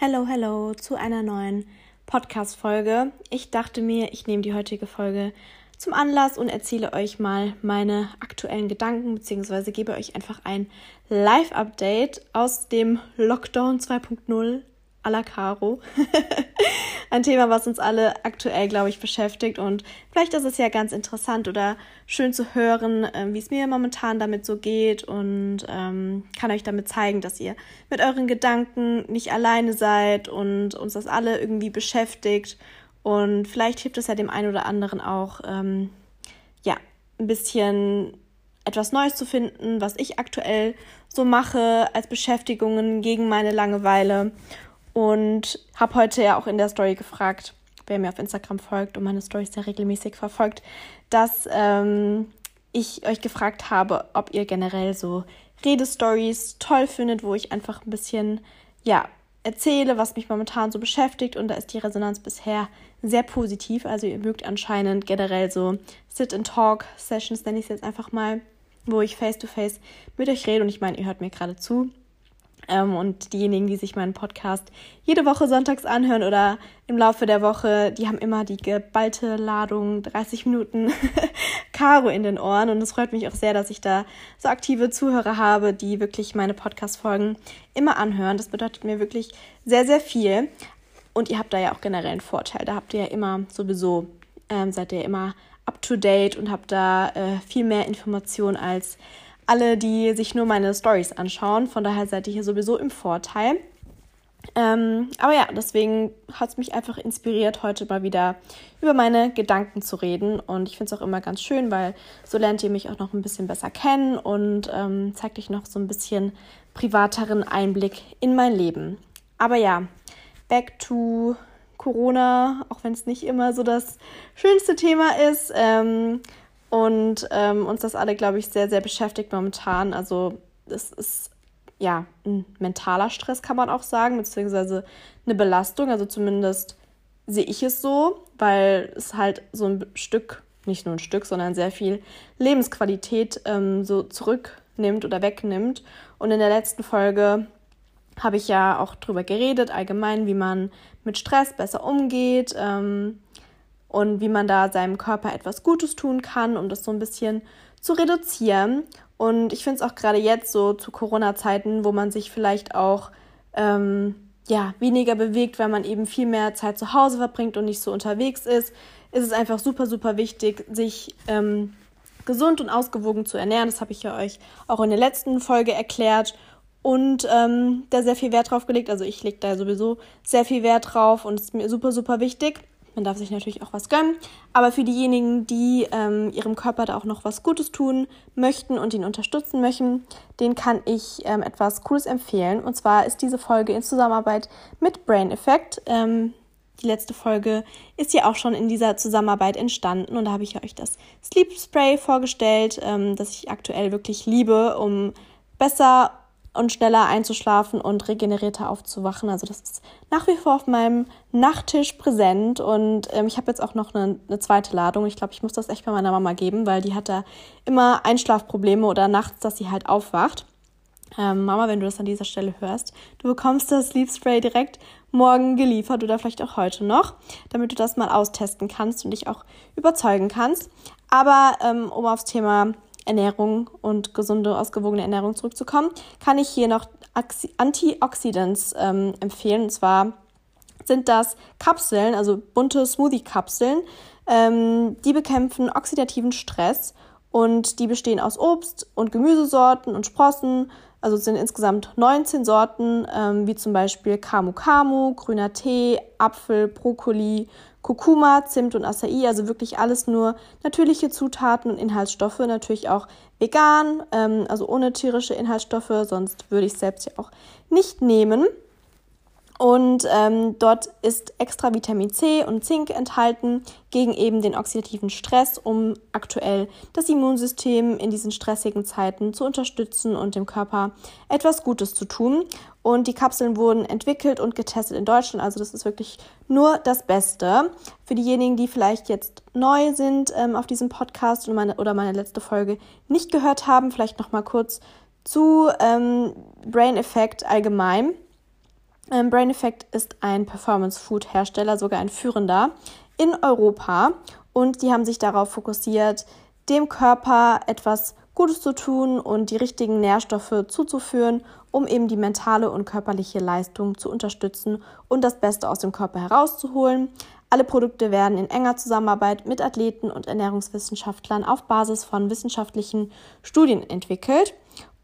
Hello, hello zu einer neuen Podcast-Folge. Ich dachte mir, ich nehme die heutige Folge zum Anlass und erzähle euch mal meine aktuellen Gedanken, beziehungsweise gebe euch einfach ein Live-Update aus dem Lockdown 2.0 la Caro. Ein Thema, was uns alle aktuell, glaube ich, beschäftigt. Und vielleicht ist es ja ganz interessant oder schön zu hören, äh, wie es mir momentan damit so geht und ähm, kann euch damit zeigen, dass ihr mit euren Gedanken nicht alleine seid und uns das alle irgendwie beschäftigt. Und vielleicht hilft es ja dem einen oder anderen auch, ähm, ja, ein bisschen etwas Neues zu finden, was ich aktuell so mache als Beschäftigungen gegen meine Langeweile. Und habe heute ja auch in der Story gefragt, wer mir auf Instagram folgt und meine Stories sehr regelmäßig verfolgt, dass ähm, ich euch gefragt habe, ob ihr generell so Redestories toll findet, wo ich einfach ein bisschen, ja, erzähle, was mich momentan so beschäftigt. Und da ist die Resonanz bisher sehr positiv. Also ihr mögt anscheinend generell so Sit-and-Talk-Sessions, nenne ich es jetzt einfach mal, wo ich face-to-face -face mit euch rede. Und ich meine, ihr hört mir gerade zu. Ähm, und diejenigen, die sich meinen Podcast jede Woche sonntags anhören oder im Laufe der Woche, die haben immer die geballte Ladung 30 Minuten Caro in den Ohren. Und es freut mich auch sehr, dass ich da so aktive Zuhörer habe, die wirklich meine Podcast-Folgen immer anhören. Das bedeutet mir wirklich sehr, sehr viel. Und ihr habt da ja auch generell einen Vorteil. Da habt ihr ja immer sowieso, ähm, seid ihr immer up to date und habt da äh, viel mehr Informationen als alle, die sich nur meine Stories anschauen. Von daher seid ihr hier sowieso im Vorteil. Ähm, aber ja, deswegen hat es mich einfach inspiriert, heute mal wieder über meine Gedanken zu reden. Und ich finde es auch immer ganz schön, weil so lernt ihr mich auch noch ein bisschen besser kennen und ähm, zeigt euch noch so ein bisschen privateren Einblick in mein Leben. Aber ja, back to Corona, auch wenn es nicht immer so das schönste Thema ist. Ähm, und ähm, uns das alle, glaube ich, sehr, sehr beschäftigt momentan. Also es ist ja ein mentaler Stress, kann man auch sagen, beziehungsweise eine Belastung. Also zumindest sehe ich es so, weil es halt so ein Stück, nicht nur ein Stück, sondern sehr viel Lebensqualität ähm, so zurücknimmt oder wegnimmt. Und in der letzten Folge habe ich ja auch drüber geredet, allgemein, wie man mit Stress besser umgeht. Ähm, und wie man da seinem Körper etwas Gutes tun kann, um das so ein bisschen zu reduzieren. Und ich finde es auch gerade jetzt so zu Corona-Zeiten, wo man sich vielleicht auch ähm, ja, weniger bewegt, weil man eben viel mehr Zeit zu Hause verbringt und nicht so unterwegs ist, ist es einfach super, super wichtig, sich ähm, gesund und ausgewogen zu ernähren. Das habe ich ja euch auch in der letzten Folge erklärt und ähm, da sehr viel Wert drauf gelegt. Also ich lege da sowieso sehr viel Wert drauf und es ist mir super, super wichtig. Man darf sich natürlich auch was gönnen. Aber für diejenigen, die ähm, ihrem Körper da auch noch was Gutes tun möchten und ihn unterstützen möchten, den kann ich ähm, etwas Cooles empfehlen. Und zwar ist diese Folge in Zusammenarbeit mit Brain Effect. Ähm, die letzte Folge ist ja auch schon in dieser Zusammenarbeit entstanden und da habe ich euch das Sleep Spray vorgestellt, ähm, das ich aktuell wirklich liebe, um besser und schneller einzuschlafen und regenerierter aufzuwachen. Also das ist nach wie vor auf meinem Nachttisch präsent und ähm, ich habe jetzt auch noch eine, eine, zweite Ladung. Ich glaube, ich muss das echt bei meiner Mama geben, weil die hat da immer Einschlafprobleme oder nachts, dass sie halt aufwacht. Ähm, Mama, wenn du das an dieser Stelle hörst, du bekommst das Sleep Spray direkt morgen geliefert oder vielleicht auch heute noch, damit du das mal austesten kannst und dich auch überzeugen kannst. Aber ähm, um aufs Thema Ernährung und gesunde, ausgewogene Ernährung zurückzukommen, kann ich hier noch Antioxidants ähm, empfehlen. Und zwar sind das Kapseln, also bunte Smoothie-Kapseln. Ähm, die bekämpfen oxidativen Stress und die bestehen aus Obst- und Gemüsesorten und Sprossen. Also es sind insgesamt 19 Sorten, ähm, wie zum Beispiel Kamu Kamu, grüner Tee, Apfel, Brokkoli, Kurkuma, Zimt und Acai, also wirklich alles nur natürliche Zutaten und Inhaltsstoffe, natürlich auch vegan, ähm, also ohne tierische Inhaltsstoffe, sonst würde ich es selbst ja auch nicht nehmen. Und ähm, dort ist extra Vitamin C und Zink enthalten gegen eben den oxidativen Stress, um aktuell das Immunsystem in diesen stressigen Zeiten zu unterstützen und dem Körper etwas Gutes zu tun. Und die Kapseln wurden entwickelt und getestet in Deutschland, also das ist wirklich nur das Beste. Für diejenigen, die vielleicht jetzt neu sind ähm, auf diesem Podcast und meine, oder meine letzte Folge nicht gehört haben, vielleicht noch mal kurz zu ähm, Brain Effect allgemein. Ähm, Brain Effect ist ein Performance-Food-Hersteller, sogar ein führender in Europa. Und die haben sich darauf fokussiert, dem Körper etwas Gutes zu tun und die richtigen Nährstoffe zuzuführen, um eben die mentale und körperliche Leistung zu unterstützen und das Beste aus dem Körper herauszuholen. Alle Produkte werden in enger Zusammenarbeit mit Athleten und Ernährungswissenschaftlern auf Basis von wissenschaftlichen Studien entwickelt.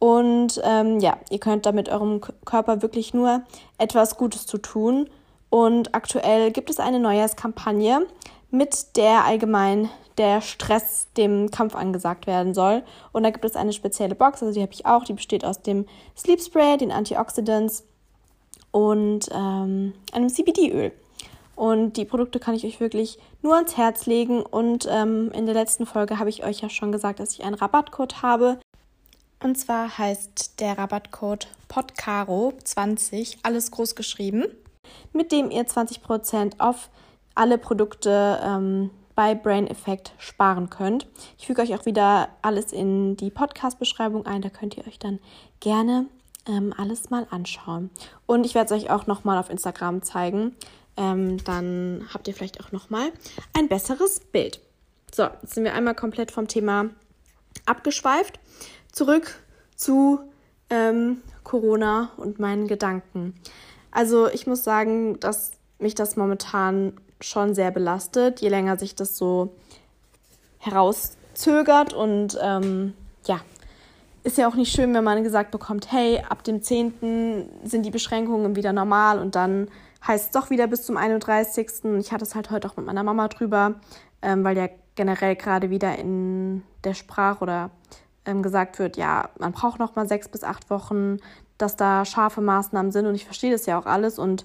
Und ähm, ja, ihr könnt damit eurem Körper wirklich nur etwas Gutes zu tun. Und aktuell gibt es eine Neujahrskampagne, mit der allgemein der Stress dem Kampf angesagt werden soll. Und da gibt es eine spezielle Box, also die habe ich auch, die besteht aus dem Sleep Spray, den Antioxidants und ähm, einem CBD-Öl. Und die Produkte kann ich euch wirklich nur ans Herz legen. Und ähm, in der letzten Folge habe ich euch ja schon gesagt, dass ich einen Rabattcode habe. Und zwar heißt der Rabattcode PODCARO20, alles groß geschrieben, mit dem ihr 20% auf alle Produkte ähm, bei Brain Effect sparen könnt. Ich füge euch auch wieder alles in die Podcast-Beschreibung ein, da könnt ihr euch dann gerne ähm, alles mal anschauen. Und ich werde es euch auch nochmal auf Instagram zeigen. Ähm, dann habt ihr vielleicht auch nochmal ein besseres Bild. So, jetzt sind wir einmal komplett vom Thema abgeschweift zurück zu ähm, Corona und meinen Gedanken. Also ich muss sagen, dass mich das momentan schon sehr belastet, je länger sich das so herauszögert und ähm, ja, ist ja auch nicht schön, wenn man gesagt bekommt, hey, ab dem 10. sind die Beschränkungen wieder normal und dann heißt es doch wieder bis zum 31. Ich hatte es halt heute auch mit meiner Mama drüber, ähm, weil ja generell gerade wieder in der Sprache oder gesagt wird, ja, man braucht noch mal sechs bis acht Wochen, dass da scharfe Maßnahmen sind und ich verstehe das ja auch alles und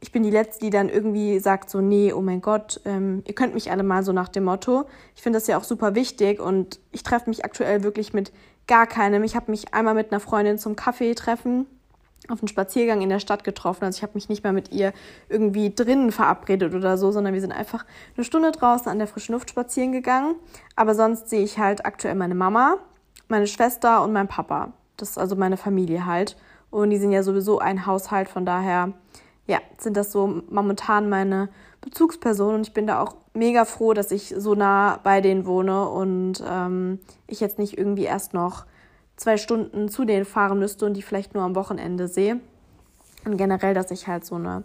ich bin die Letzte, die dann irgendwie sagt so, nee, oh mein Gott, ähm, ihr könnt mich alle mal so nach dem Motto. Ich finde das ja auch super wichtig und ich treffe mich aktuell wirklich mit gar keinem. Ich habe mich einmal mit einer Freundin zum Kaffee treffen, auf einen Spaziergang in der Stadt getroffen. Also ich habe mich nicht mal mit ihr irgendwie drinnen verabredet oder so, sondern wir sind einfach eine Stunde draußen an der frischen Luft spazieren gegangen. Aber sonst sehe ich halt aktuell meine Mama meine Schwester und mein Papa. Das ist also meine Familie halt. Und die sind ja sowieso ein Haushalt, von daher, ja, sind das so momentan meine Bezugspersonen. Und ich bin da auch mega froh, dass ich so nah bei denen wohne und ähm, ich jetzt nicht irgendwie erst noch zwei Stunden zu denen fahren müsste und die vielleicht nur am Wochenende sehe. Und generell, dass ich halt so eine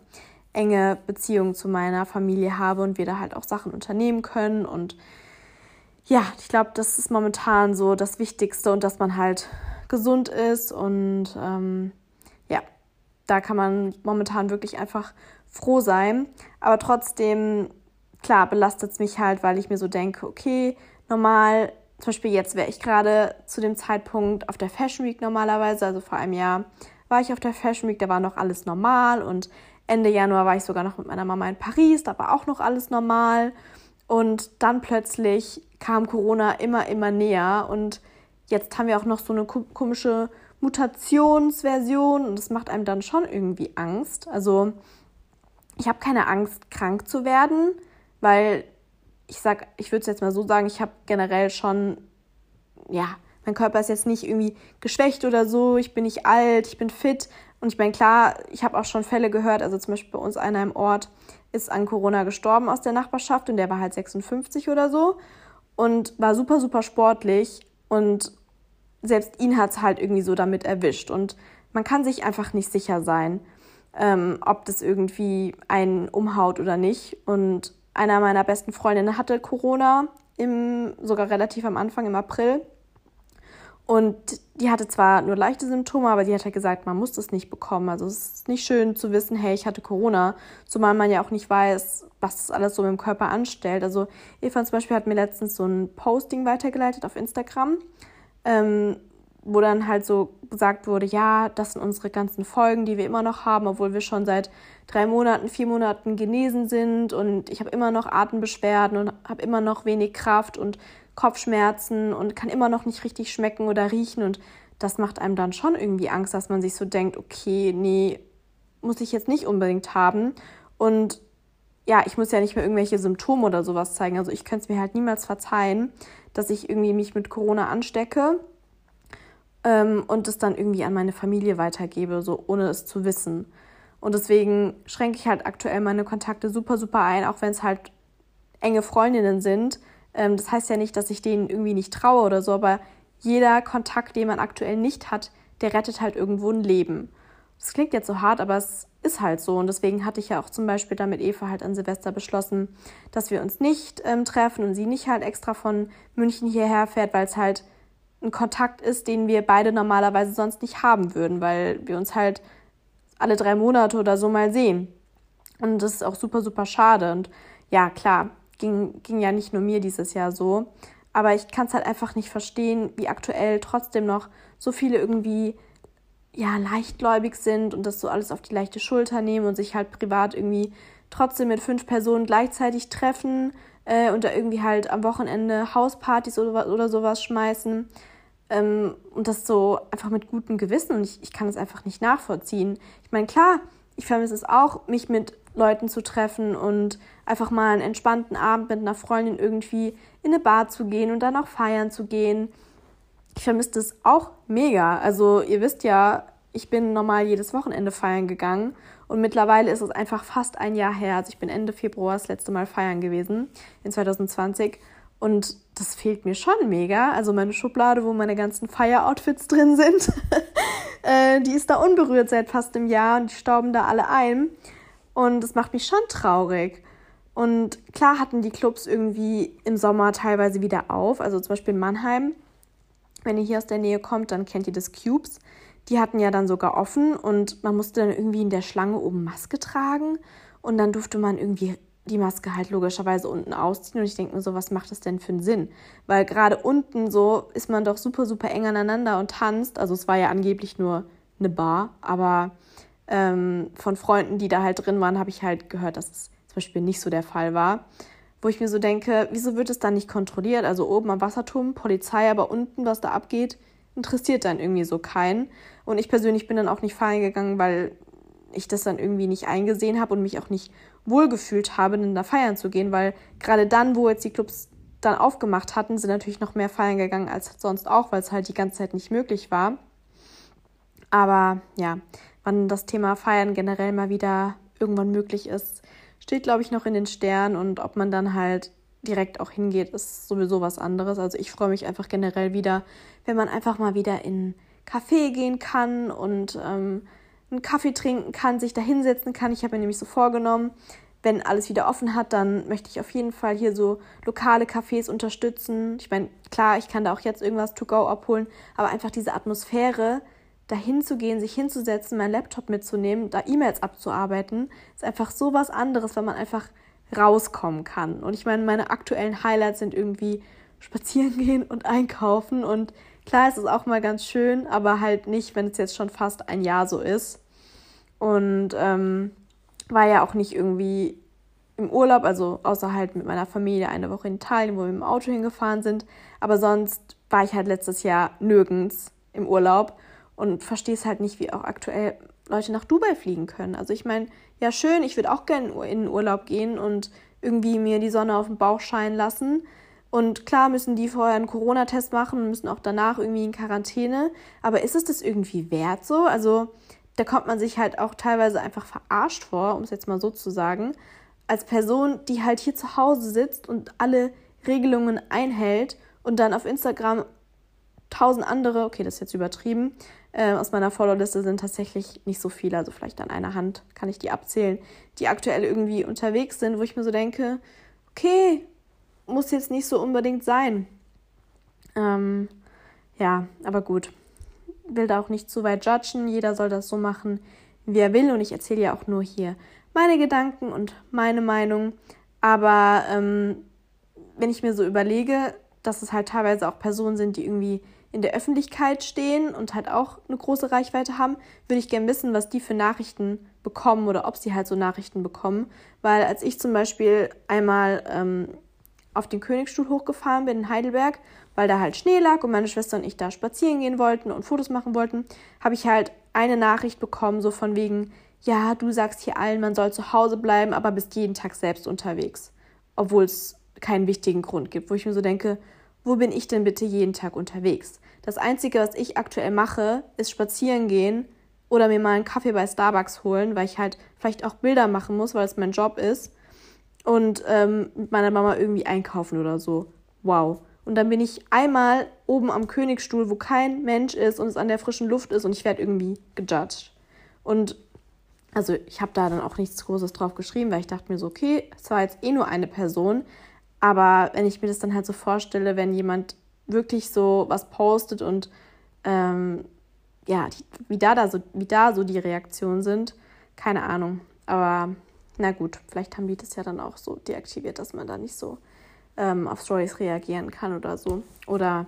enge Beziehung zu meiner Familie habe und wir da halt auch Sachen unternehmen können und ja, ich glaube, das ist momentan so das Wichtigste und dass man halt gesund ist und ähm, ja, da kann man momentan wirklich einfach froh sein. Aber trotzdem, klar, belastet es mich halt, weil ich mir so denke, okay, normal, zum Beispiel jetzt wäre ich gerade zu dem Zeitpunkt auf der Fashion Week normalerweise, also vor einem Jahr war ich auf der Fashion Week, da war noch alles normal und Ende Januar war ich sogar noch mit meiner Mama in Paris, da war auch noch alles normal. Und dann plötzlich kam Corona immer, immer näher. Und jetzt haben wir auch noch so eine komische Mutationsversion. Und das macht einem dann schon irgendwie Angst. Also ich habe keine Angst, krank zu werden, weil ich sag, ich würde es jetzt mal so sagen, ich habe generell schon, ja, mein Körper ist jetzt nicht irgendwie geschwächt oder so, ich bin nicht alt, ich bin fit. Und ich meine, klar, ich habe auch schon Fälle gehört, also zum Beispiel bei uns einer im Ort, ist an Corona gestorben aus der Nachbarschaft und der war halt 56 oder so und war super, super sportlich und selbst ihn hat es halt irgendwie so damit erwischt und man kann sich einfach nicht sicher sein, ähm, ob das irgendwie einen umhaut oder nicht. Und einer meiner besten Freundinnen hatte Corona, im, sogar relativ am Anfang im April. Und die hatte zwar nur leichte Symptome, aber die hat halt gesagt, man muss das nicht bekommen. Also es ist nicht schön zu wissen, hey, ich hatte Corona, zumal man ja auch nicht weiß, was das alles so mit dem Körper anstellt. Also Eva zum Beispiel hat mir letztens so ein Posting weitergeleitet auf Instagram, ähm, wo dann halt so gesagt wurde, ja, das sind unsere ganzen Folgen, die wir immer noch haben, obwohl wir schon seit drei Monaten, vier Monaten genesen sind und ich habe immer noch Atembeschwerden und habe immer noch wenig Kraft und Kopfschmerzen und kann immer noch nicht richtig schmecken oder riechen. Und das macht einem dann schon irgendwie Angst, dass man sich so denkt, okay, nee, muss ich jetzt nicht unbedingt haben. Und ja, ich muss ja nicht mehr irgendwelche Symptome oder sowas zeigen. Also ich könnte es mir halt niemals verzeihen, dass ich irgendwie mich mit Corona anstecke ähm, und es dann irgendwie an meine Familie weitergebe, so ohne es zu wissen. Und deswegen schränke ich halt aktuell meine Kontakte super, super ein, auch wenn es halt enge Freundinnen sind. Ähm, das heißt ja nicht, dass ich denen irgendwie nicht traue oder so, aber jeder Kontakt, den man aktuell nicht hat, der rettet halt irgendwo ein Leben. Das klingt jetzt so hart, aber es ist halt so. Und deswegen hatte ich ja auch zum Beispiel da mit Eva halt an Silvester beschlossen, dass wir uns nicht ähm, treffen und sie nicht halt extra von München hierher fährt, weil es halt ein Kontakt ist, den wir beide normalerweise sonst nicht haben würden, weil wir uns halt alle drei Monate oder so mal sehen. Und das ist auch super, super schade. Und ja, klar, ging, ging ja nicht nur mir dieses Jahr so. Aber ich kann es halt einfach nicht verstehen, wie aktuell trotzdem noch so viele irgendwie ja leichtgläubig sind und das so alles auf die leichte Schulter nehmen und sich halt privat irgendwie trotzdem mit fünf Personen gleichzeitig treffen äh, und da irgendwie halt am Wochenende Hauspartys oder, oder sowas schmeißen. Ähm, und das so einfach mit gutem Gewissen und ich, ich kann es einfach nicht nachvollziehen. Ich meine, klar, ich vermisse es auch, mich mit Leuten zu treffen und einfach mal einen entspannten Abend mit einer Freundin irgendwie in eine Bar zu gehen und dann auch feiern zu gehen. Ich vermisse das auch mega. Also ihr wisst ja, ich bin normal jedes Wochenende feiern gegangen und mittlerweile ist es einfach fast ein Jahr her. Also ich bin Ende Februar das letzte Mal feiern gewesen in 2020 und das fehlt mir schon mega. Also meine Schublade, wo meine ganzen Feier-Outfits drin sind, äh, die ist da unberührt seit fast einem Jahr und die stauben da alle ein. Und das macht mich schon traurig. Und klar hatten die Clubs irgendwie im Sommer teilweise wieder auf. Also zum Beispiel in Mannheim. Wenn ihr hier aus der Nähe kommt, dann kennt ihr das Cubes. Die hatten ja dann sogar offen und man musste dann irgendwie in der Schlange oben Maske tragen. Und dann durfte man irgendwie die Maske halt logischerweise unten ausziehen. Und ich denke mir so, was macht das denn für einen Sinn? Weil gerade unten so ist man doch super, super eng aneinander und tanzt. Also es war ja angeblich nur eine Bar, aber ähm, von Freunden, die da halt drin waren, habe ich halt gehört, dass es zum Beispiel nicht so der Fall war. Wo ich mir so denke, wieso wird es dann nicht kontrolliert? Also oben am Wasserturm, Polizei, aber unten, was da abgeht, interessiert dann irgendwie so keinen. Und ich persönlich bin dann auch nicht feiern gegangen, weil ich das dann irgendwie nicht eingesehen habe und mich auch nicht wohlgefühlt habe, dann da feiern zu gehen, weil gerade dann, wo jetzt die Clubs dann aufgemacht hatten, sind natürlich noch mehr feiern gegangen als sonst auch, weil es halt die ganze Zeit nicht möglich war. Aber ja, wann das Thema Feiern generell mal wieder irgendwann möglich ist, steht, glaube ich, noch in den Sternen. Und ob man dann halt direkt auch hingeht, ist sowieso was anderes. Also ich freue mich einfach generell wieder, wenn man einfach mal wieder in Café gehen kann und ähm, einen Kaffee trinken kann, sich da hinsetzen kann. Ich habe mir nämlich so vorgenommen, wenn alles wieder offen hat, dann möchte ich auf jeden Fall hier so lokale Cafés unterstützen. Ich meine, klar, ich kann da auch jetzt irgendwas to go abholen, aber einfach diese Atmosphäre, dahin zu gehen, sich hinzusetzen, meinen Laptop mitzunehmen, da E-Mails abzuarbeiten, ist einfach so was anderes, wenn man einfach rauskommen kann. Und ich meine, meine aktuellen Highlights sind irgendwie spazieren gehen und einkaufen. Und klar, es ist auch mal ganz schön, aber halt nicht, wenn es jetzt schon fast ein Jahr so ist. Und ähm, war ja auch nicht irgendwie im Urlaub, also außer halt mit meiner Familie eine Woche in Italien, wo wir dem Auto hingefahren sind. Aber sonst war ich halt letztes Jahr nirgends im Urlaub und verstehe es halt nicht, wie auch aktuell Leute nach Dubai fliegen können. Also ich meine, ja schön, ich würde auch gerne in den Urlaub gehen und irgendwie mir die Sonne auf den Bauch scheinen lassen. Und klar müssen die vorher einen Corona-Test machen und müssen auch danach irgendwie in Quarantäne. Aber ist es das irgendwie wert so? Also da kommt man sich halt auch teilweise einfach verarscht vor, um es jetzt mal so zu sagen, als Person, die halt hier zu Hause sitzt und alle Regelungen einhält und dann auf Instagram tausend andere, okay, das ist jetzt übertrieben, äh, aus meiner Follow-Liste sind tatsächlich nicht so viele, also vielleicht an einer Hand kann ich die abzählen, die aktuell irgendwie unterwegs sind, wo ich mir so denke, okay, muss jetzt nicht so unbedingt sein. Ähm, ja, aber gut. Will da auch nicht zu weit judgen. Jeder soll das so machen, wie er will. Und ich erzähle ja auch nur hier meine Gedanken und meine Meinung. Aber ähm, wenn ich mir so überlege, dass es halt teilweise auch Personen sind, die irgendwie in der Öffentlichkeit stehen und halt auch eine große Reichweite haben, würde ich gerne wissen, was die für Nachrichten bekommen oder ob sie halt so Nachrichten bekommen. Weil als ich zum Beispiel einmal ähm, auf den Königsstuhl hochgefahren bin in Heidelberg, weil da halt Schnee lag und meine Schwester und ich da spazieren gehen wollten und Fotos machen wollten, habe ich halt eine Nachricht bekommen, so von wegen, ja, du sagst hier allen, man soll zu Hause bleiben, aber bist jeden Tag selbst unterwegs. Obwohl es keinen wichtigen Grund gibt, wo ich mir so denke, wo bin ich denn bitte jeden Tag unterwegs? Das Einzige, was ich aktuell mache, ist spazieren gehen oder mir mal einen Kaffee bei Starbucks holen, weil ich halt vielleicht auch Bilder machen muss, weil es mein Job ist. Und ähm, mit meiner Mama irgendwie einkaufen oder so. Wow. Und dann bin ich einmal oben am Königsstuhl, wo kein Mensch ist und es an der frischen Luft ist und ich werde irgendwie gejudged. Und also ich habe da dann auch nichts Großes drauf geschrieben, weil ich dachte mir so, okay, es war jetzt eh nur eine Person. Aber wenn ich mir das dann halt so vorstelle, wenn jemand wirklich so was postet und ähm, ja, wie da, da so, wie da so die Reaktionen sind, keine Ahnung. Aber na gut, vielleicht haben die das ja dann auch so deaktiviert, dass man da nicht so ähm, auf Stories reagieren kann oder so. Oder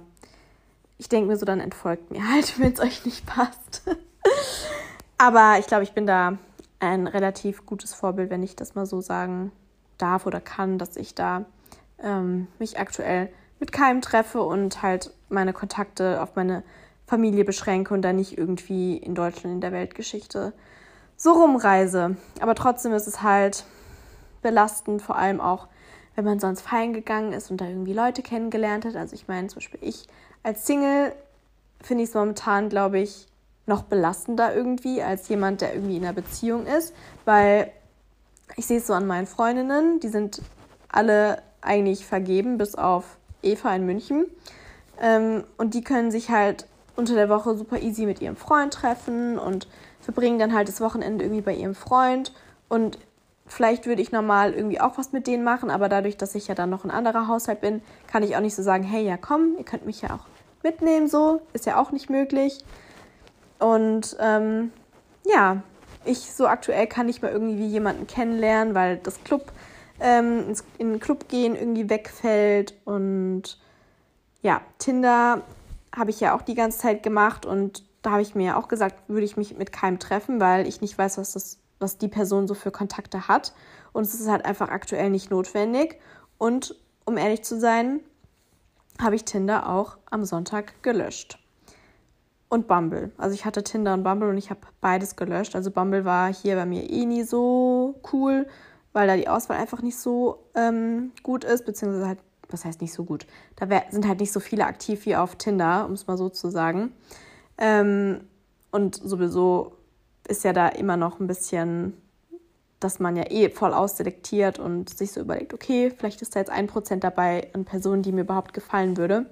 ich denke mir so, dann entfolgt mir halt, wenn es euch nicht passt. Aber ich glaube, ich bin da ein relativ gutes Vorbild, wenn ich das mal so sagen darf oder kann, dass ich da ähm, mich aktuell mit keinem treffe und halt meine Kontakte auf meine Familie beschränke und da nicht irgendwie in Deutschland in der Weltgeschichte so rumreise. Aber trotzdem ist es halt belastend, vor allem auch, wenn man sonst feiern gegangen ist und da irgendwie Leute kennengelernt hat. Also ich meine, zum Beispiel ich als Single finde ich es momentan, glaube ich, noch belastender irgendwie als jemand, der irgendwie in einer Beziehung ist, weil ich sehe es so an meinen Freundinnen, die sind alle eigentlich vergeben, bis auf Eva in München. Ähm, und die können sich halt unter der Woche super easy mit ihrem Freund treffen und verbringen dann halt das Wochenende irgendwie bei ihrem Freund. Und vielleicht würde ich normal irgendwie auch was mit denen machen, aber dadurch, dass ich ja dann noch ein anderer Haushalt bin, kann ich auch nicht so sagen, hey, ja komm, ihr könnt mich ja auch mitnehmen, so ist ja auch nicht möglich. Und ähm, ja, ich so aktuell kann nicht mal irgendwie jemanden kennenlernen, weil das Club ähm, in den Club gehen irgendwie wegfällt und ja, Tinder habe ich ja auch die ganze Zeit gemacht und da habe ich mir auch gesagt, würde ich mich mit keinem treffen, weil ich nicht weiß, was, das, was die Person so für Kontakte hat. Und es ist halt einfach aktuell nicht notwendig. Und um ehrlich zu sein, habe ich Tinder auch am Sonntag gelöscht. Und Bumble. Also ich hatte Tinder und Bumble und ich habe beides gelöscht. Also Bumble war hier bei mir eh nie so cool, weil da die Auswahl einfach nicht so ähm, gut ist, beziehungsweise halt was heißt nicht so gut? Da sind halt nicht so viele aktiv wie auf Tinder, um es mal so zu sagen. Ähm, und sowieso ist ja da immer noch ein bisschen, dass man ja eh voll ausselektiert und sich so überlegt, okay, vielleicht ist da jetzt ein Prozent dabei an Personen, die mir überhaupt gefallen würde.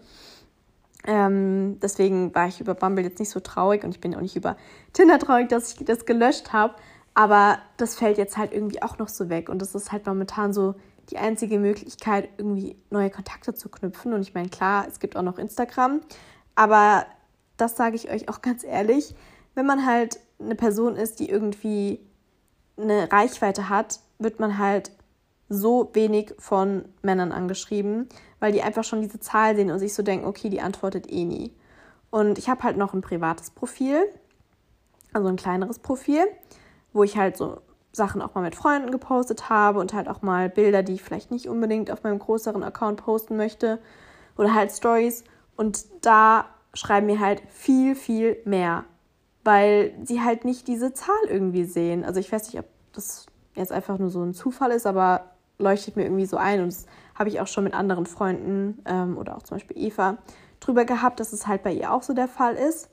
Ähm, deswegen war ich über Bumble jetzt nicht so traurig und ich bin auch nicht über Tinder traurig, dass ich das gelöscht habe. Aber das fällt jetzt halt irgendwie auch noch so weg. Und das ist halt momentan so die einzige Möglichkeit, irgendwie neue Kontakte zu knüpfen. Und ich meine, klar, es gibt auch noch Instagram, aber das sage ich euch auch ganz ehrlich, wenn man halt eine Person ist, die irgendwie eine Reichweite hat, wird man halt so wenig von Männern angeschrieben, weil die einfach schon diese Zahl sehen und sich so denken, okay, die antwortet eh nie. Und ich habe halt noch ein privates Profil, also ein kleineres Profil, wo ich halt so Sachen auch mal mit Freunden gepostet habe und halt auch mal Bilder, die ich vielleicht nicht unbedingt auf meinem größeren Account posten möchte oder halt Stories. Und da schreiben mir halt viel, viel mehr, weil sie halt nicht diese Zahl irgendwie sehen. Also ich weiß nicht, ob das jetzt einfach nur so ein Zufall ist, aber leuchtet mir irgendwie so ein. Und das habe ich auch schon mit anderen Freunden ähm, oder auch zum Beispiel Eva drüber gehabt, dass es halt bei ihr auch so der Fall ist.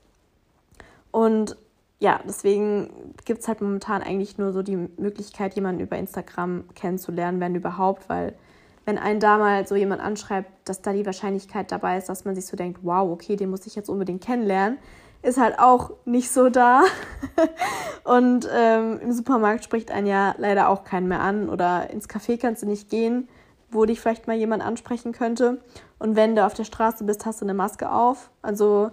Und ja, deswegen gibt es halt momentan eigentlich nur so die Möglichkeit, jemanden über Instagram kennenzulernen, wenn überhaupt, weil wenn einen da mal so jemand anschreibt, dass da die Wahrscheinlichkeit dabei ist, dass man sich so denkt, wow, okay, den muss ich jetzt unbedingt kennenlernen, ist halt auch nicht so da. Und ähm, im Supermarkt spricht einen ja leider auch keinen mehr an oder ins Café kannst du nicht gehen, wo dich vielleicht mal jemand ansprechen könnte. Und wenn du auf der Straße bist, hast du eine Maske auf. Also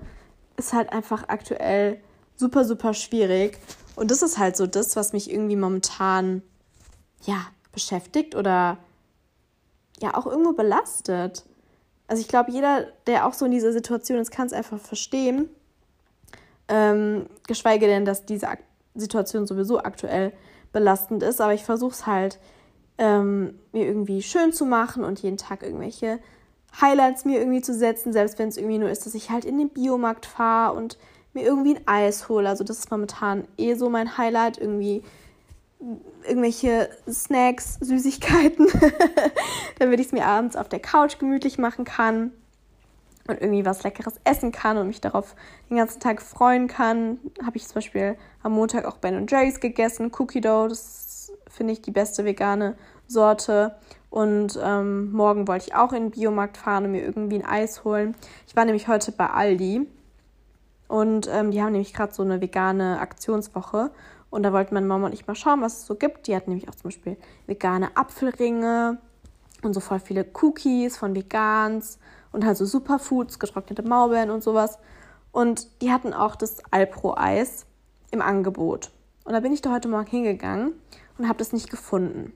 ist halt einfach aktuell super, super schwierig. Und das ist halt so das, was mich irgendwie momentan, ja, beschäftigt oder ja auch irgendwo belastet. Also ich glaube, jeder, der auch so in dieser Situation ist, kann es einfach verstehen. Ähm, geschweige denn, dass diese Ak Situation sowieso aktuell belastend ist. Aber ich versuche es halt, ähm, mir irgendwie schön zu machen und jeden Tag irgendwelche Highlights mir irgendwie zu setzen, selbst wenn es irgendwie nur ist, dass ich halt in den Biomarkt fahre und mir irgendwie ein Eis hole. Also das ist momentan eh so mein Highlight, irgendwie irgendwelche Snacks, Süßigkeiten, damit ich es mir abends auf der Couch gemütlich machen kann. und irgendwie was Leckeres essen kann und mich darauf den ganzen Tag freuen kann. Habe ich zum Beispiel am Montag auch Ben Jerry's gegessen, Cookie Dough, das finde ich die beste vegane Sorte. Und ähm, morgen wollte ich auch in den Biomarkt fahren und mir irgendwie ein Eis holen. Ich war nämlich heute bei Aldi und ähm, die haben nämlich gerade so eine vegane Aktionswoche. Und da wollten meine Mama und ich mal schauen, was es so gibt. Die hat nämlich auch zum Beispiel vegane Apfelringe und so voll viele Cookies von Vegans und halt so Superfoods, getrocknete Maulbeeren und sowas. Und die hatten auch das Alpro-Eis im Angebot. Und da bin ich da heute Morgen hingegangen und habe das nicht gefunden.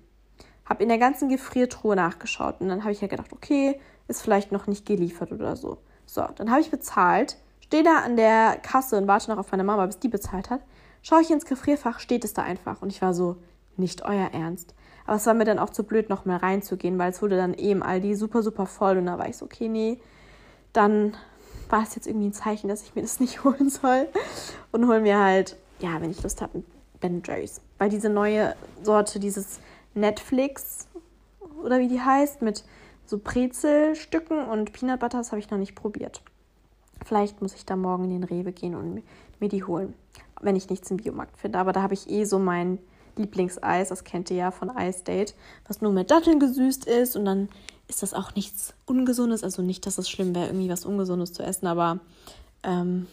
Habe in der ganzen Gefriertruhe nachgeschaut und dann habe ich ja gedacht, okay, ist vielleicht noch nicht geliefert oder so. So, dann habe ich bezahlt, stehe da an der Kasse und warte noch auf meine Mama, bis die bezahlt hat. Schaue ich ins Gefrierfach, steht es da einfach. Und ich war so, nicht euer Ernst. Aber es war mir dann auch zu blöd, noch mal reinzugehen, weil es wurde dann eben Aldi super, super voll. Und da war ich so, okay, nee, dann war es jetzt irgendwie ein Zeichen, dass ich mir das nicht holen soll. Und hol mir halt, ja, wenn ich Lust habe, Ben Jerry's. Weil diese neue Sorte, dieses Netflix oder wie die heißt, mit so Brezelstücken und Peanut Butters habe ich noch nicht probiert. Vielleicht muss ich da morgen in den Rewe gehen und mir die holen, wenn ich nichts im Biomarkt finde. Aber da habe ich eh so mein Lieblingseis, das kennt ihr ja von Ice Date, was nur mit Datteln gesüßt ist und dann ist das auch nichts Ungesundes. Also nicht, dass es schlimm wäre, irgendwie was Ungesundes zu essen, aber ähm,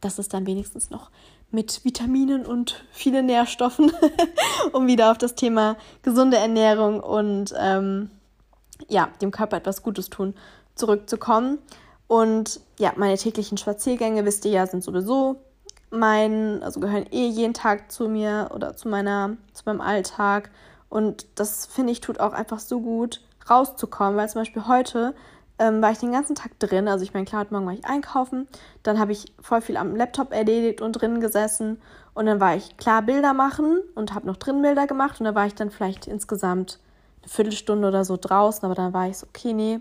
das ist dann wenigstens noch mit Vitaminen und vielen Nährstoffen, um wieder auf das Thema gesunde Ernährung und ähm, ja, dem Körper etwas Gutes tun, zurückzukommen. Und ja, meine täglichen Spaziergänge, wisst ihr ja, sind sowieso mein, also gehören eh jeden Tag zu mir oder zu meiner, zu meinem Alltag. Und das finde ich tut auch einfach so gut, rauszukommen, weil zum Beispiel heute ähm, war ich den ganzen Tag drin. Also ich meine, klar, heute Morgen war ich einkaufen. Dann habe ich voll viel am Laptop erledigt und drin gesessen. Und dann war ich klar Bilder machen und habe noch drin Bilder gemacht. Und da war ich dann vielleicht insgesamt eine Viertelstunde oder so draußen. Aber dann war ich so, okay, nee,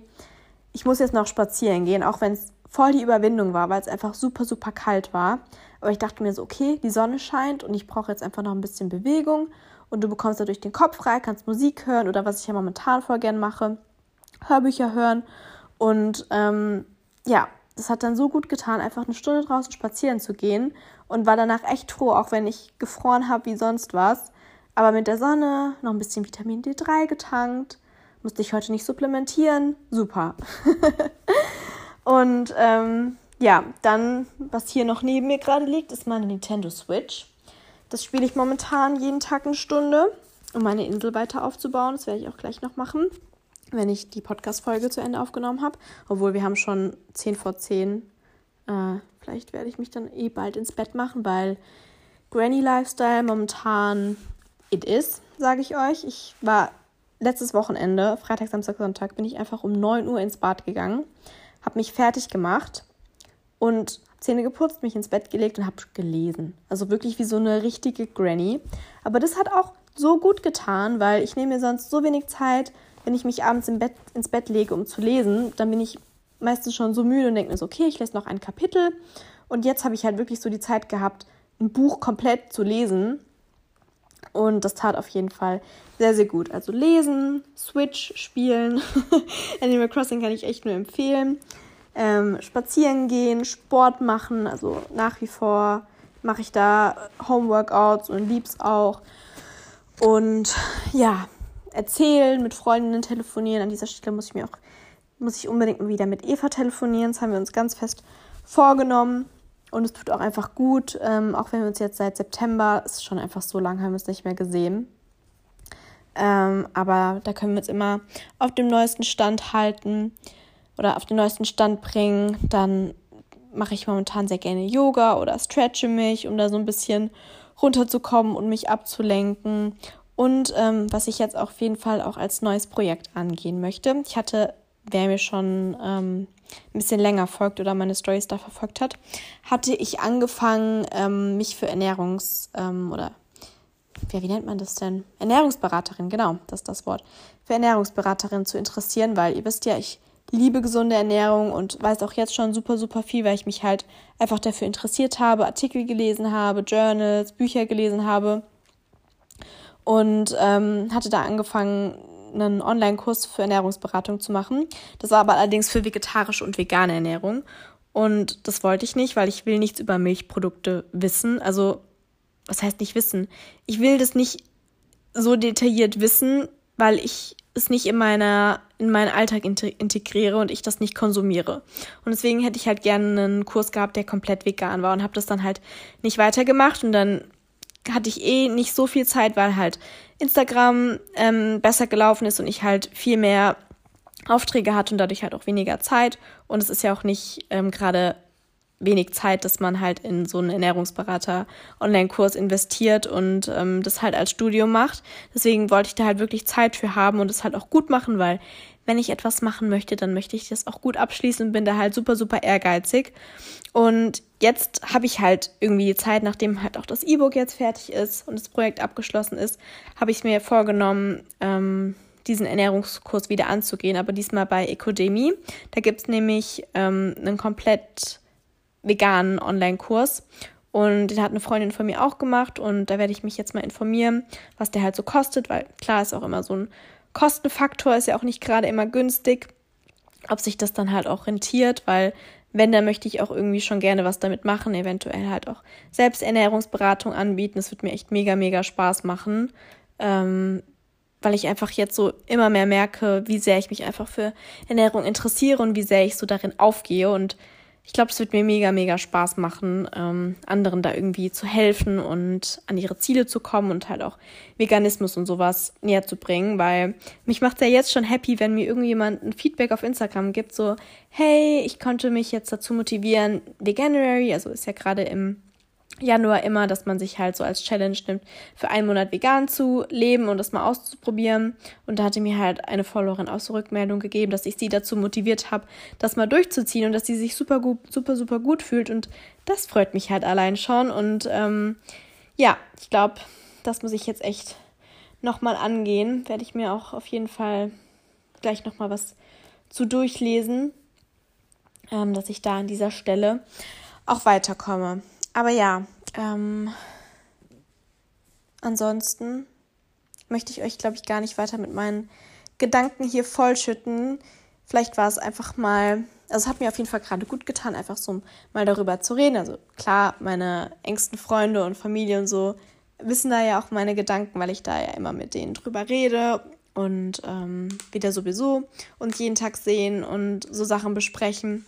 ich muss jetzt noch spazieren gehen, auch wenn es voll die Überwindung war, weil es einfach super, super kalt war. Aber ich dachte mir so, okay, die Sonne scheint und ich brauche jetzt einfach noch ein bisschen Bewegung. Und du bekommst dadurch den Kopf frei, kannst Musik hören oder was ich ja momentan voll gern mache, Hörbücher hören. Und ähm, ja, das hat dann so gut getan, einfach eine Stunde draußen spazieren zu gehen und war danach echt froh, auch wenn ich gefroren habe wie sonst was. Aber mit der Sonne noch ein bisschen Vitamin D3 getankt, musste ich heute nicht supplementieren. Super. und ähm, ja, dann, was hier noch neben mir gerade liegt, ist meine Nintendo Switch. Das spiele ich momentan jeden Tag eine Stunde, um meine Insel weiter aufzubauen. Das werde ich auch gleich noch machen wenn ich die Podcast-Folge zu Ende aufgenommen habe. Obwohl wir haben schon 10 vor 10. Äh, vielleicht werde ich mich dann eh bald ins Bett machen, weil Granny Lifestyle momentan it is, sage ich euch. Ich war letztes Wochenende, Freitag, Samstag, Sonntag, bin ich einfach um 9 Uhr ins Bad gegangen, habe mich fertig gemacht und Zähne geputzt, mich ins Bett gelegt und habe gelesen. Also wirklich wie so eine richtige Granny. Aber das hat auch so gut getan, weil ich nehme mir sonst so wenig Zeit, wenn ich mich abends im Bett, ins Bett lege, um zu lesen, dann bin ich meistens schon so müde und denke mir so, okay, ich lese noch ein Kapitel. Und jetzt habe ich halt wirklich so die Zeit gehabt, ein Buch komplett zu lesen. Und das tat auf jeden Fall sehr, sehr gut. Also lesen, Switch spielen. Animal Crossing kann ich echt nur empfehlen. Ähm, spazieren gehen, Sport machen. Also nach wie vor mache ich da Homeworkouts und lieb's auch. Und ja, erzählen, mit Freundinnen telefonieren. An dieser Stelle muss ich mir auch, muss ich unbedingt wieder mit Eva telefonieren. Das haben wir uns ganz fest vorgenommen. Und es tut auch einfach gut, ähm, auch wenn wir uns jetzt seit September, ist schon einfach so lange, haben wir es nicht mehr gesehen. Ähm, aber da können wir uns immer auf dem neuesten Stand halten oder auf den neuesten Stand bringen. Dann mache ich momentan sehr gerne Yoga oder stretche mich, um da so ein bisschen runterzukommen und mich abzulenken. Und ähm, was ich jetzt auf jeden Fall auch als neues Projekt angehen möchte. Ich hatte, wer mir schon ähm, ein bisschen länger folgt oder meine Stories da verfolgt hat, hatte ich angefangen, ähm, mich für Ernährungs- ähm, oder ja, wie nennt man das denn? Ernährungsberaterin, genau, das ist das Wort. Für Ernährungsberaterin zu interessieren, weil ihr wisst ja, ich liebe gesunde Ernährung und weiß auch jetzt schon super, super viel, weil ich mich halt einfach dafür interessiert habe, Artikel gelesen habe, Journals, Bücher gelesen habe und ähm, hatte da angefangen, einen Online-Kurs für Ernährungsberatung zu machen. Das war aber allerdings für vegetarische und vegane Ernährung. Und das wollte ich nicht, weil ich will nichts über Milchprodukte wissen. Also, was heißt nicht wissen? Ich will das nicht so detailliert wissen, weil ich es nicht in meiner in meinen Alltag integriere und ich das nicht konsumiere. Und deswegen hätte ich halt gerne einen Kurs gehabt, der komplett vegan war und habe das dann halt nicht weitergemacht und dann hatte ich eh nicht so viel Zeit, weil halt Instagram ähm, besser gelaufen ist und ich halt viel mehr Aufträge hatte und dadurch halt auch weniger Zeit. Und es ist ja auch nicht ähm, gerade wenig Zeit, dass man halt in so einen Ernährungsberater Online-Kurs investiert und ähm, das halt als Studium macht. Deswegen wollte ich da halt wirklich Zeit für haben und es halt auch gut machen, weil wenn ich etwas machen möchte, dann möchte ich das auch gut abschließen und bin da halt super, super ehrgeizig. Und jetzt habe ich halt irgendwie die Zeit, nachdem halt auch das E-Book jetzt fertig ist und das Projekt abgeschlossen ist, habe ich mir vorgenommen, ähm, diesen Ernährungskurs wieder anzugehen, aber diesmal bei Ecodemy. Da gibt es nämlich ähm, einen komplett veganen Online-Kurs. Und den hat eine Freundin von mir auch gemacht und da werde ich mich jetzt mal informieren, was der halt so kostet, weil klar ist auch immer so ein Kostenfaktor, ist ja auch nicht gerade immer günstig, ob sich das dann halt auch rentiert, weil wenn, dann möchte ich auch irgendwie schon gerne was damit machen, eventuell halt auch Selbsternährungsberatung anbieten. Das wird mir echt mega, mega Spaß machen. Ähm, weil ich einfach jetzt so immer mehr merke, wie sehr ich mich einfach für Ernährung interessiere und wie sehr ich so darin aufgehe. Und ich glaube, es wird mir mega, mega Spaß machen, ähm, anderen da irgendwie zu helfen und an ihre Ziele zu kommen und halt auch Veganismus und sowas näher zu bringen, weil mich macht ja jetzt schon happy, wenn mir irgendjemand ein Feedback auf Instagram gibt, so, hey, ich konnte mich jetzt dazu motivieren, Veganuary, also ist ja gerade im Januar immer, dass man sich halt so als Challenge nimmt, für einen Monat vegan zu leben und das mal auszuprobieren. Und da hatte mir halt eine Followerin auch so Rückmeldung gegeben, dass ich sie dazu motiviert habe, das mal durchzuziehen und dass sie sich super gut, super, super gut fühlt. Und das freut mich halt allein schon. Und ähm, ja, ich glaube, das muss ich jetzt echt nochmal angehen. Werde ich mir auch auf jeden Fall gleich nochmal was zu durchlesen, ähm, dass ich da an dieser Stelle auch weiterkomme. Aber ja, ähm, ansonsten möchte ich euch, glaube ich, gar nicht weiter mit meinen Gedanken hier vollschütten. Vielleicht war es einfach mal, also es hat mir auf jeden Fall gerade gut getan, einfach so mal darüber zu reden. Also klar, meine engsten Freunde und Familie und so wissen da ja auch meine Gedanken, weil ich da ja immer mit denen drüber rede und ähm, wieder sowieso uns jeden Tag sehen und so Sachen besprechen.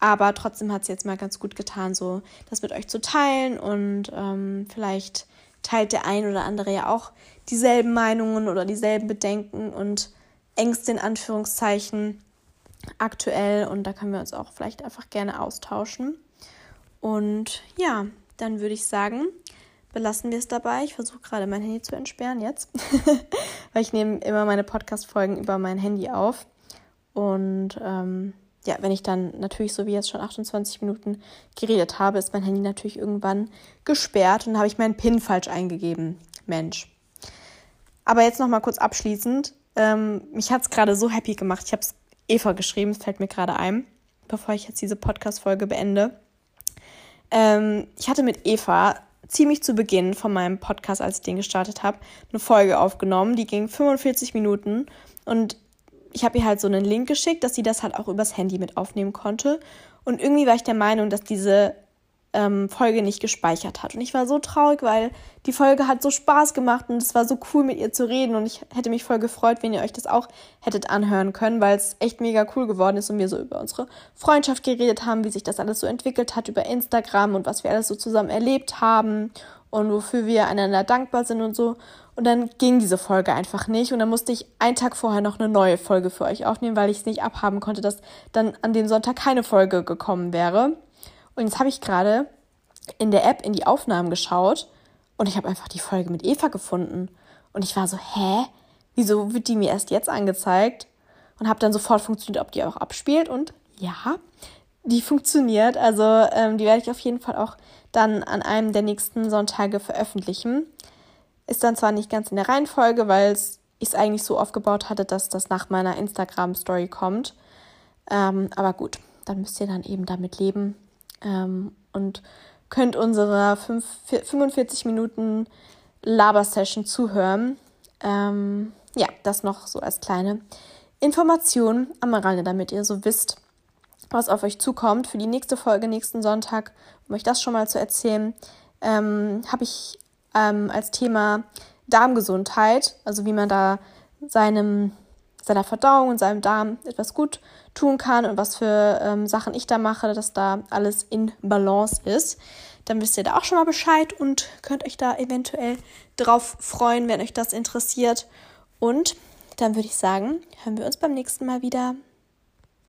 Aber trotzdem hat es jetzt mal ganz gut getan, so das mit euch zu teilen und ähm, vielleicht teilt der ein oder andere ja auch dieselben Meinungen oder dieselben Bedenken und Ängste in Anführungszeichen aktuell und da können wir uns auch vielleicht einfach gerne austauschen. Und ja, dann würde ich sagen, belassen wir es dabei. Ich versuche gerade mein Handy zu entsperren jetzt, weil ich nehme immer meine Podcast-Folgen über mein Handy auf. Und ähm, ja, wenn ich dann natürlich so wie jetzt schon 28 Minuten geredet habe, ist mein Handy natürlich irgendwann gesperrt und habe ich meinen PIN falsch eingegeben. Mensch. Aber jetzt noch mal kurz abschließend. Ähm, mich hat es gerade so happy gemacht. Ich habe es Eva geschrieben, es fällt mir gerade ein, bevor ich jetzt diese Podcast-Folge beende. Ähm, ich hatte mit Eva ziemlich zu Beginn von meinem Podcast, als ich den gestartet habe, eine Folge aufgenommen. Die ging 45 Minuten und ich habe ihr halt so einen Link geschickt, dass sie das halt auch übers Handy mit aufnehmen konnte. Und irgendwie war ich der Meinung, dass diese ähm, Folge nicht gespeichert hat. Und ich war so traurig, weil die Folge hat so Spaß gemacht und es war so cool mit ihr zu reden. Und ich hätte mich voll gefreut, wenn ihr euch das auch hättet anhören können, weil es echt mega cool geworden ist und wir so über unsere Freundschaft geredet haben, wie sich das alles so entwickelt hat über Instagram und was wir alles so zusammen erlebt haben und wofür wir einander dankbar sind und so. Und dann ging diese Folge einfach nicht. Und dann musste ich einen Tag vorher noch eine neue Folge für euch aufnehmen, weil ich es nicht abhaben konnte, dass dann an dem Sonntag keine Folge gekommen wäre. Und jetzt habe ich gerade in der App in die Aufnahmen geschaut und ich habe einfach die Folge mit Eva gefunden. Und ich war so, hä? Wieso wird die mir erst jetzt angezeigt? Und habe dann sofort funktioniert, ob die auch abspielt. Und ja, die funktioniert. Also ähm, die werde ich auf jeden Fall auch dann an einem der nächsten Sonntage veröffentlichen. Ist dann zwar nicht ganz in der Reihenfolge, weil ich es eigentlich so aufgebaut hatte, dass das nach meiner Instagram-Story kommt. Ähm, aber gut, dann müsst ihr dann eben damit leben ähm, und könnt unserer 45 Minuten Laber-Session zuhören. Ähm, ja, das noch so als kleine Information am Rande, damit ihr so wisst, was auf euch zukommt. Für die nächste Folge, nächsten Sonntag, um euch das schon mal zu erzählen, ähm, habe ich ähm, als Thema Darmgesundheit, also wie man da seinem, seiner Verdauung und seinem Darm etwas gut tun kann und was für ähm, Sachen ich da mache, dass da alles in Balance ist. Dann wisst ihr da auch schon mal Bescheid und könnt euch da eventuell drauf freuen, wenn euch das interessiert. Und dann würde ich sagen, hören wir uns beim nächsten Mal wieder.